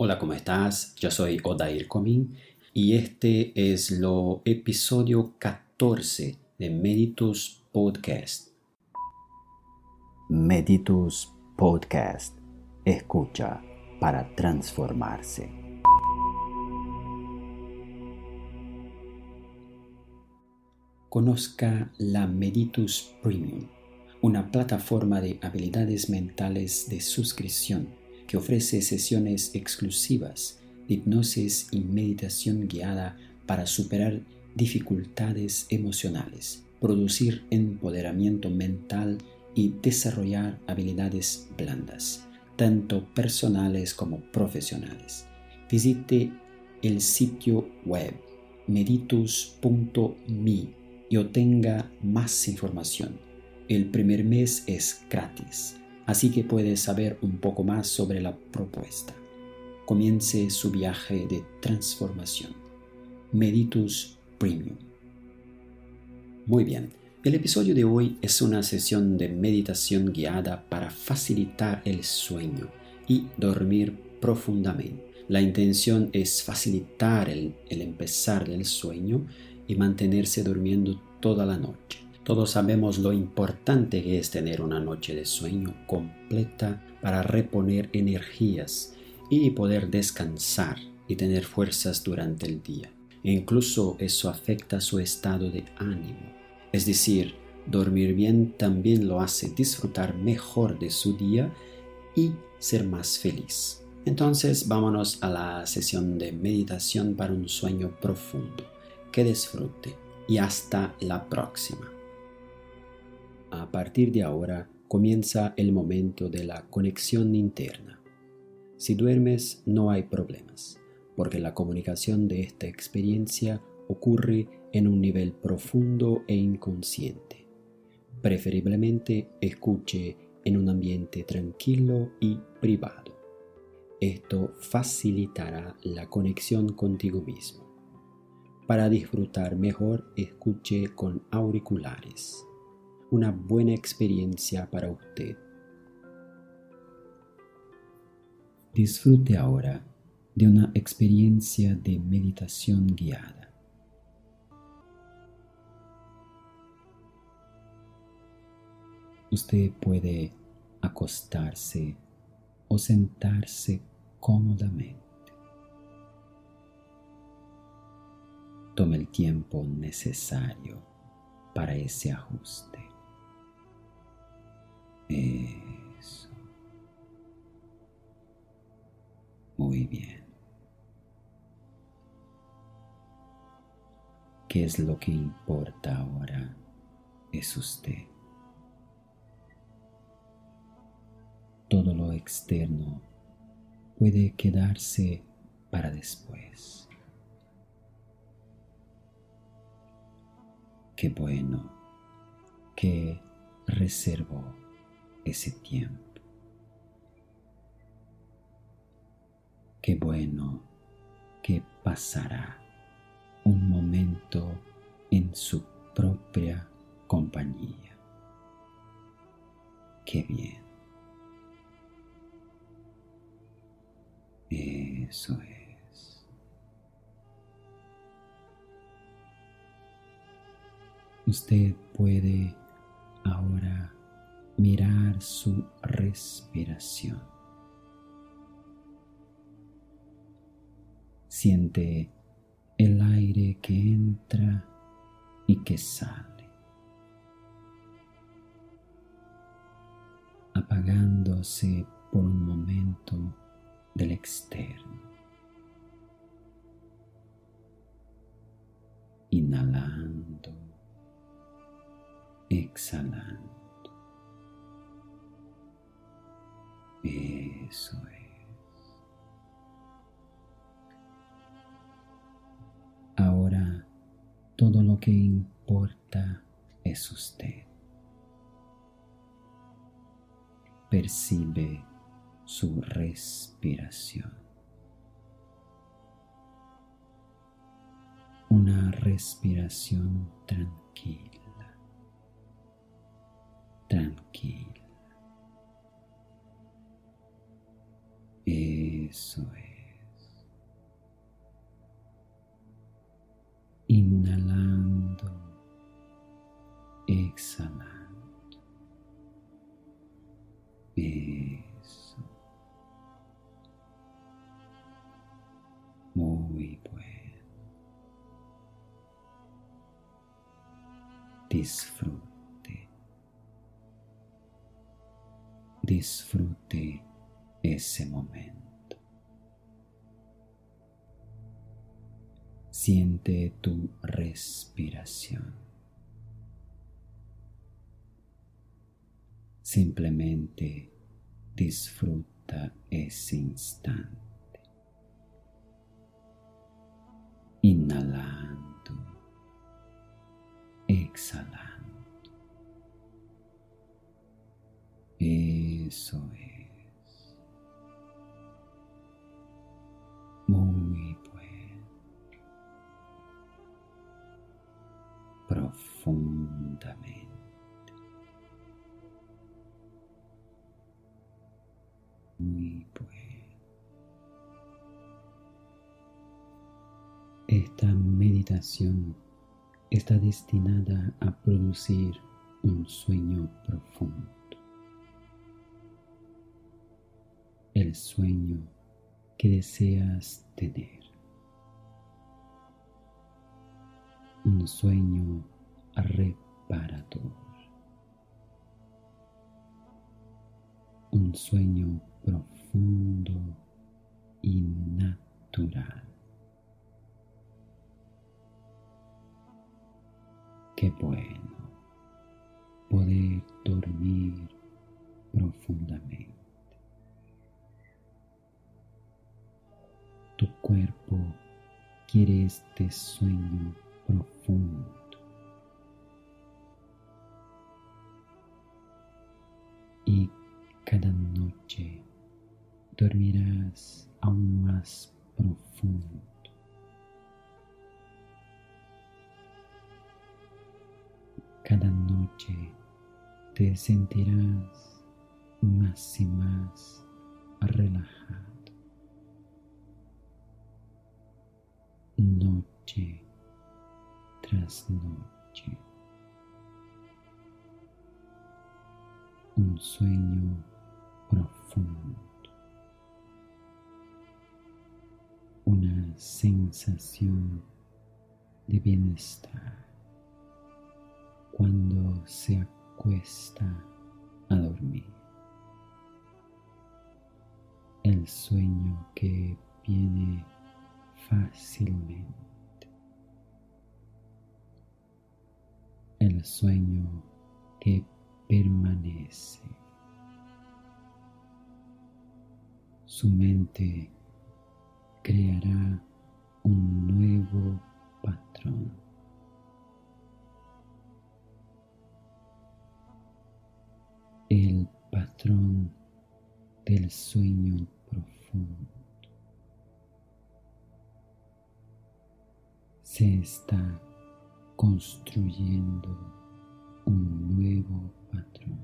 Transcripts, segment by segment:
Hola, ¿cómo estás? Yo soy Odair Comín y este es lo episodio 14 de Meditus Podcast. Meditus Podcast. Escucha para transformarse. Conozca la Meditus Premium, una plataforma de habilidades mentales de suscripción que ofrece sesiones exclusivas de hipnosis y meditación guiada para superar dificultades emocionales, producir empoderamiento mental y desarrollar habilidades blandas, tanto personales como profesionales. Visite el sitio web meditus.me y obtenga más información. El primer mes es gratis así que puedes saber un poco más sobre la propuesta. Comience su viaje de transformación. Meditus Premium. Muy bien, el episodio de hoy es una sesión de meditación guiada para facilitar el sueño y dormir profundamente. La intención es facilitar el, el empezar del sueño y mantenerse durmiendo toda la noche. Todos sabemos lo importante que es tener una noche de sueño completa para reponer energías y poder descansar y tener fuerzas durante el día. E incluso eso afecta su estado de ánimo. Es decir, dormir bien también lo hace disfrutar mejor de su día y ser más feliz. Entonces vámonos a la sesión de meditación para un sueño profundo. Que disfrute y hasta la próxima. A partir de ahora comienza el momento de la conexión interna. Si duermes no hay problemas, porque la comunicación de esta experiencia ocurre en un nivel profundo e inconsciente. Preferiblemente escuche en un ambiente tranquilo y privado. Esto facilitará la conexión contigo mismo. Para disfrutar mejor, escuche con auriculares una buena experiencia para usted. Disfrute ahora de una experiencia de meditación guiada. Usted puede acostarse o sentarse cómodamente. Tome el tiempo necesario para ese ajuste. Bien. ¿Qué es lo que importa ahora? Es usted. Todo lo externo puede quedarse para después. Qué bueno que reservó ese tiempo. Qué bueno que pasará un momento en su propia compañía. Qué bien. Eso es. Usted puede ahora mirar su respiración. Siente el aire que entra y que sale, apagándose por un momento del externo. Inhalando, exhalando. Eso es. Todo lo que importa es usted. Percibe su respiración. Una respiración tranquila, tranquila. Eso es. Exhalando. Eso. Muy bueno. Disfrute. Disfrute ese momento. Siente tu respiración. Simplemente disfruta ese instante. Inhalando, exhalando. Eso es. Esta meditación está destinada a producir un sueño profundo. El sueño que deseas tener. Un sueño reparador. Un sueño profundo y natural. Qué bueno poder dormir profundamente. Tu cuerpo quiere este sueño profundo. Y cada noche dormirás aún más profundo. Cada noche te sentirás más y más relajado. noche tras noche. Un sueño profundo. Una sensación de bienestar cuando se acuesta a dormir. El sueño que viene fácilmente. El sueño que permanece. Su mente creará un nuevo patrón. Patrón del sueño profundo. se está construyendo un nuevo patrón.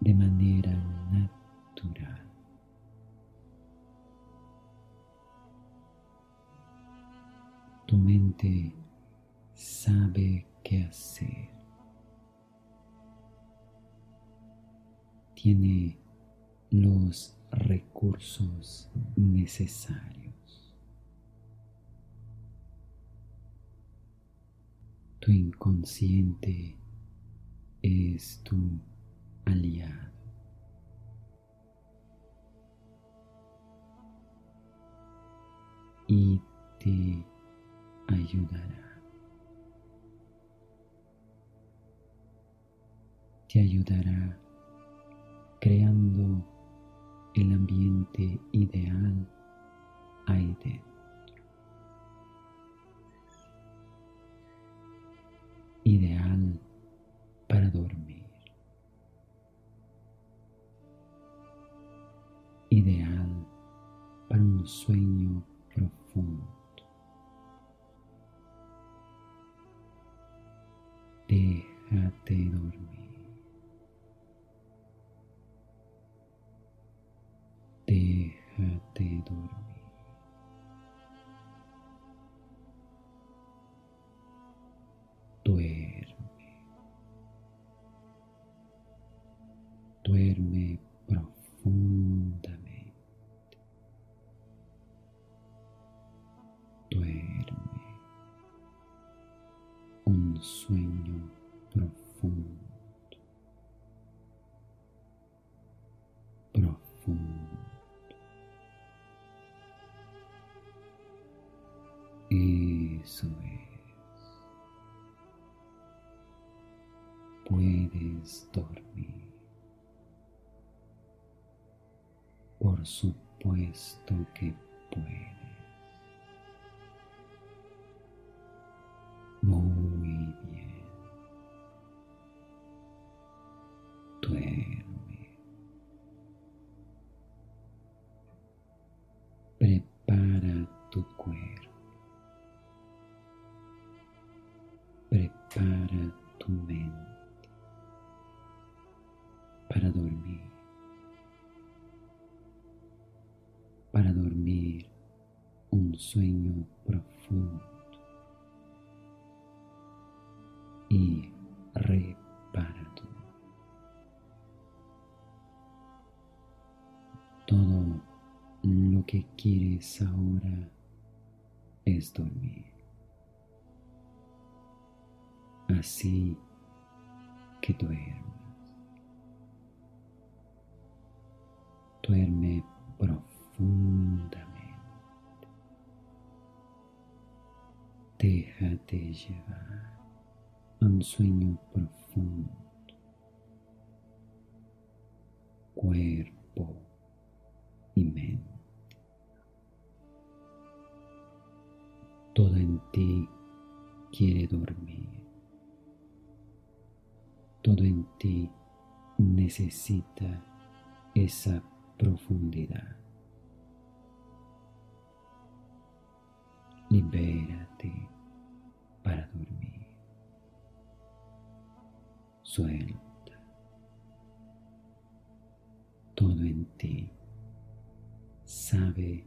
De manera natural. Tu mente sabe qué hacer. Tiene los recursos necesarios. Tu inconsciente es tu aliado. Y te ayudará. Te ayudará creando el ambiente ideal ahí dentro. Ideal para dormir. Ideal para un sueño profundo. Déjate dormir. Puedes dormir. Por supuesto que puedes. Muy bien. Duerme. Prepara tu cuerpo. Prepara tu mente para dormir. Para dormir un sueño profundo y reparado. Todo lo que quieres ahora es dormir. Así que. Duerme Déjate llevar a un sueño profundo. Cuerpo y mente. Todo en ti quiere dormir. Todo en ti necesita esa profundidad. Libérate Suelta. Todo en ti sabe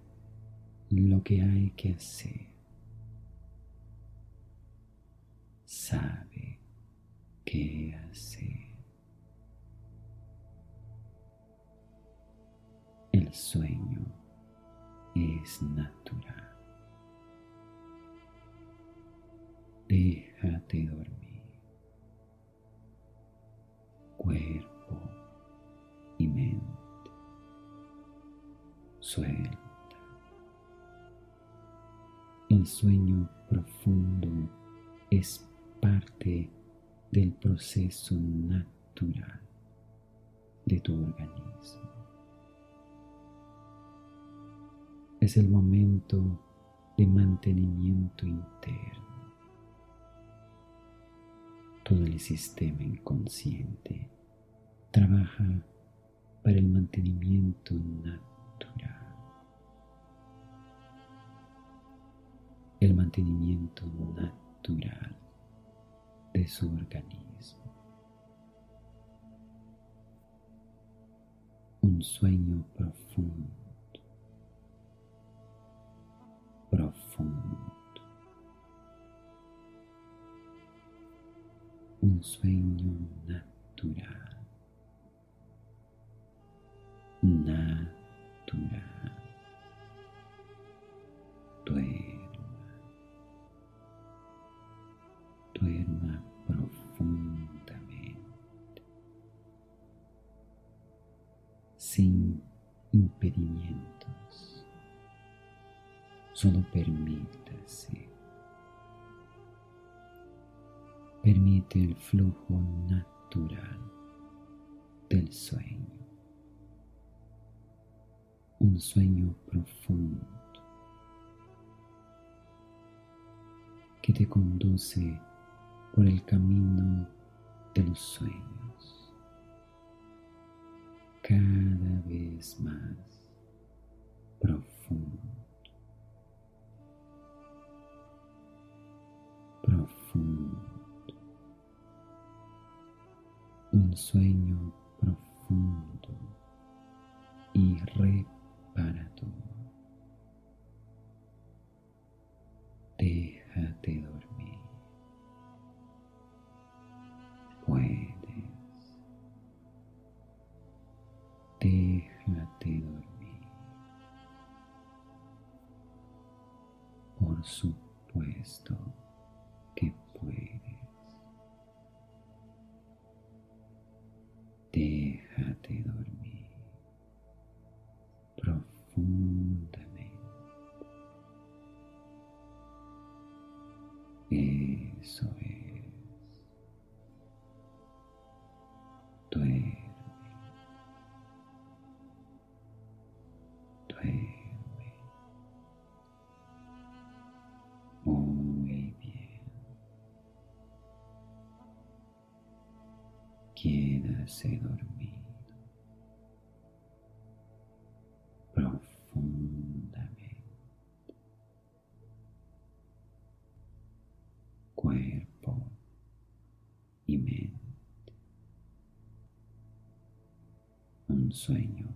lo que hay que hacer. Sabe qué hacer. El sueño es natural. Déjate dormir. Suelta. El sueño profundo es parte del proceso natural de tu organismo. Es el momento de mantenimiento interno. Todo el sistema inconsciente trabaja para el mantenimiento natural. Mantenimiento natural de su organismo. Un sueño profundo, profundo. Un sueño natural. Sin impedimentos. Solo permítase. Permite el flujo natural del sueño. Un sueño profundo que te conduce por el camino de los sueños, cada vez más profundo, profundo, un sueño Quédase dormido. Profundamente. Cuerpo y mente. Un sueño